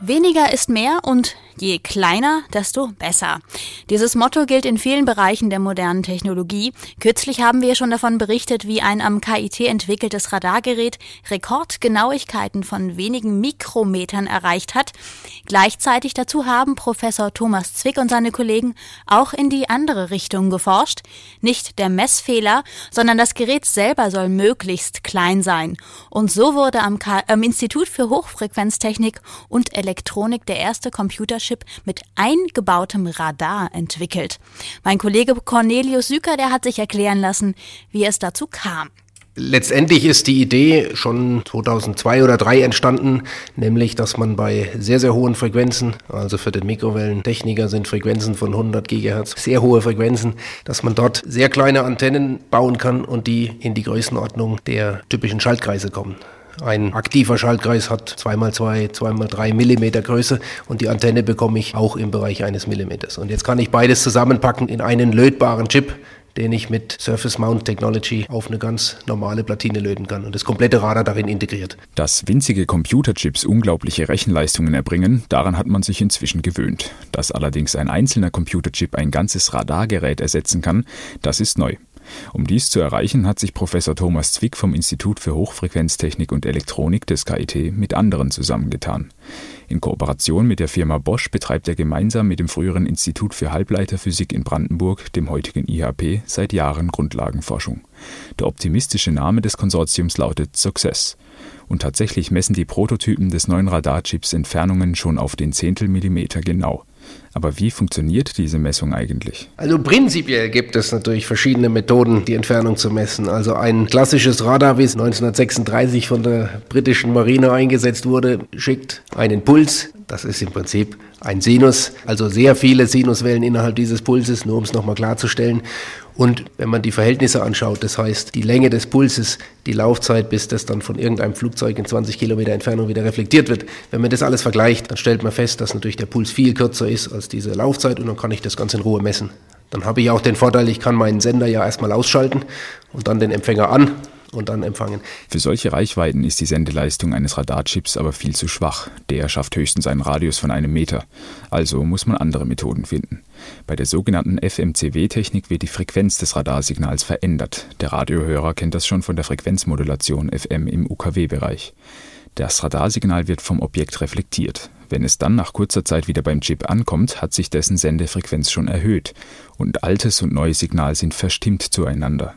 Weniger ist mehr und je kleiner, desto besser. Dieses Motto gilt in vielen Bereichen der modernen Technologie. Kürzlich haben wir schon davon berichtet, wie ein am KIT entwickeltes Radargerät Rekordgenauigkeiten von wenigen Mikrometern erreicht hat. Gleichzeitig dazu haben Professor Thomas Zwick und seine Kollegen auch in die andere Richtung geforscht. Nicht der Messfehler, sondern das Gerät selber soll möglichst klein sein. Und so wurde am, K am Institut für Hochfrequenztechnik und Elektronik Elektronik der erste Computerchip mit eingebautem Radar entwickelt. Mein Kollege Cornelius Süker, der hat sich erklären lassen, wie es dazu kam. Letztendlich ist die Idee schon 2002 oder 2003 entstanden, nämlich dass man bei sehr, sehr hohen Frequenzen, also für den Mikrowellentechniker sind Frequenzen von 100 Gigahertz sehr hohe Frequenzen, dass man dort sehr kleine Antennen bauen kann und die in die Größenordnung der typischen Schaltkreise kommen. Ein aktiver Schaltkreis hat 2x2, 2x3 Millimeter Größe und die Antenne bekomme ich auch im Bereich eines Millimeters. Und jetzt kann ich beides zusammenpacken in einen lötbaren Chip, den ich mit Surface Mount Technology auf eine ganz normale Platine löten kann und das komplette Radar darin integriert. Dass winzige Computerchips unglaubliche Rechenleistungen erbringen, daran hat man sich inzwischen gewöhnt. Dass allerdings ein einzelner Computerchip ein ganzes Radargerät ersetzen kann, das ist neu. Um dies zu erreichen, hat sich Professor Thomas Zwick vom Institut für Hochfrequenztechnik und Elektronik des KIT mit anderen zusammengetan. In Kooperation mit der Firma Bosch betreibt er gemeinsam mit dem früheren Institut für Halbleiterphysik in Brandenburg, dem heutigen IHP, seit Jahren Grundlagenforschung. Der optimistische Name des Konsortiums lautet Success. Und tatsächlich messen die Prototypen des neuen Radarchips Entfernungen schon auf den Zehntelmillimeter genau. Aber wie funktioniert diese Messung eigentlich? Also prinzipiell gibt es natürlich verschiedene Methoden, die Entfernung zu messen. Also ein klassisches Radar, wie es 1936 von der britischen Marine eingesetzt wurde, schickt einen Puls. Das ist im Prinzip ein Sinus, also sehr viele Sinuswellen innerhalb dieses Pulses, nur um es nochmal klarzustellen. Und wenn man die Verhältnisse anschaut, das heißt die Länge des Pulses, die Laufzeit, bis das dann von irgendeinem Flugzeug in 20 Kilometer Entfernung wieder reflektiert wird, wenn man das alles vergleicht, dann stellt man fest, dass natürlich der Puls viel kürzer ist als diese Laufzeit und dann kann ich das ganz in Ruhe messen. Dann habe ich auch den Vorteil, ich kann meinen Sender ja erstmal ausschalten und dann den Empfänger an und dann empfangen. Für solche Reichweiten ist die Sendeleistung eines Radarchips aber viel zu schwach. Der schafft höchstens einen Radius von einem Meter. Also muss man andere Methoden finden. Bei der sogenannten FMCW-Technik wird die Frequenz des Radarsignals verändert. Der Radiohörer kennt das schon von der Frequenzmodulation FM im UKW-Bereich. Das Radarsignal wird vom Objekt reflektiert. Wenn es dann nach kurzer Zeit wieder beim Chip ankommt, hat sich dessen Sendefrequenz schon erhöht und altes und neues Signal sind verstimmt zueinander.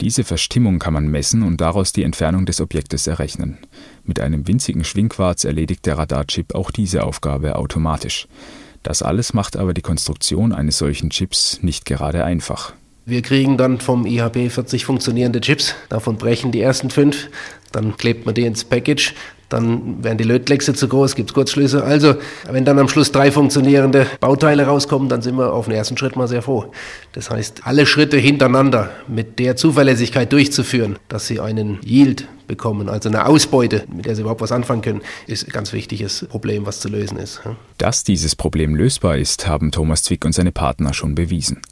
Diese Verstimmung kann man messen und daraus die Entfernung des Objektes errechnen. Mit einem winzigen Schwingquarz erledigt der Radarchip auch diese Aufgabe automatisch. Das alles macht aber die Konstruktion eines solchen Chips nicht gerade einfach. Wir kriegen dann vom IHB 40 funktionierende Chips, davon brechen die ersten fünf, dann klebt man die ins Package, dann werden die Lötkleckse zu groß, gibt es Kurzschlüsse. Also, wenn dann am Schluss drei funktionierende Bauteile rauskommen, dann sind wir auf den ersten Schritt mal sehr froh. Das heißt, alle Schritte hintereinander mit der Zuverlässigkeit durchzuführen, dass sie einen Yield bekommen, also eine Ausbeute, mit der sie überhaupt was anfangen können, ist ein ganz wichtiges Problem, was zu lösen ist. Dass dieses Problem lösbar ist, haben Thomas Zwick und seine Partner schon bewiesen.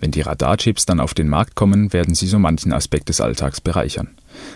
Wenn die Radarchips dann auf den Markt kommen, werden sie so manchen Aspekt des Alltags bereichern.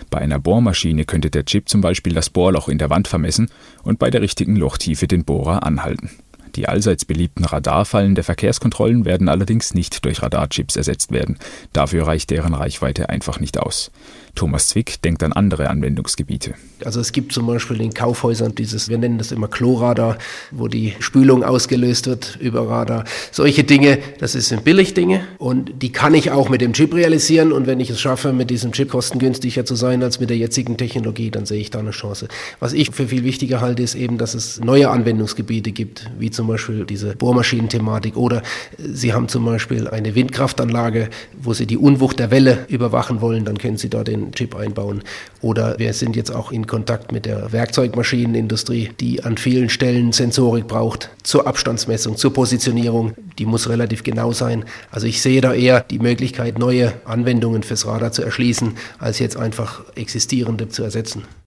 Bei einer Bohrmaschine könnte der Chip zum Beispiel das Bohrloch in der Wand vermessen und bei der richtigen Lochtiefe den Bohrer anhalten. Die allseits beliebten Radarfallen der Verkehrskontrollen werden allerdings nicht durch Radarchips ersetzt werden. Dafür reicht deren Reichweite einfach nicht aus. Thomas Zwick denkt an andere Anwendungsgebiete. Also es gibt zum Beispiel in Kaufhäusern dieses, wir nennen das immer Kloradar, wo die Spülung ausgelöst wird über Radar. Solche Dinge, das sind Billigdinge und die kann ich auch mit dem Chip realisieren und wenn ich es schaffe, mit diesem Chip kostengünstiger zu sein als mit der jetzigen Technologie, dann sehe ich da eine Chance. Was ich für viel wichtiger halte, ist eben, dass es neue Anwendungsgebiete gibt, wie zum Beispiel diese Bohrmaschinenthematik oder Sie haben zum Beispiel eine Windkraftanlage, wo Sie die Unwucht der Welle überwachen wollen, dann können Sie da den Chip einbauen. Oder wir sind jetzt auch in Kontakt mit der Werkzeugmaschinenindustrie, die an vielen Stellen Sensorik braucht zur Abstandsmessung, zur Positionierung. Die muss relativ genau sein. Also ich sehe da eher die Möglichkeit, neue Anwendungen fürs Radar zu erschließen, als jetzt einfach existierende zu ersetzen.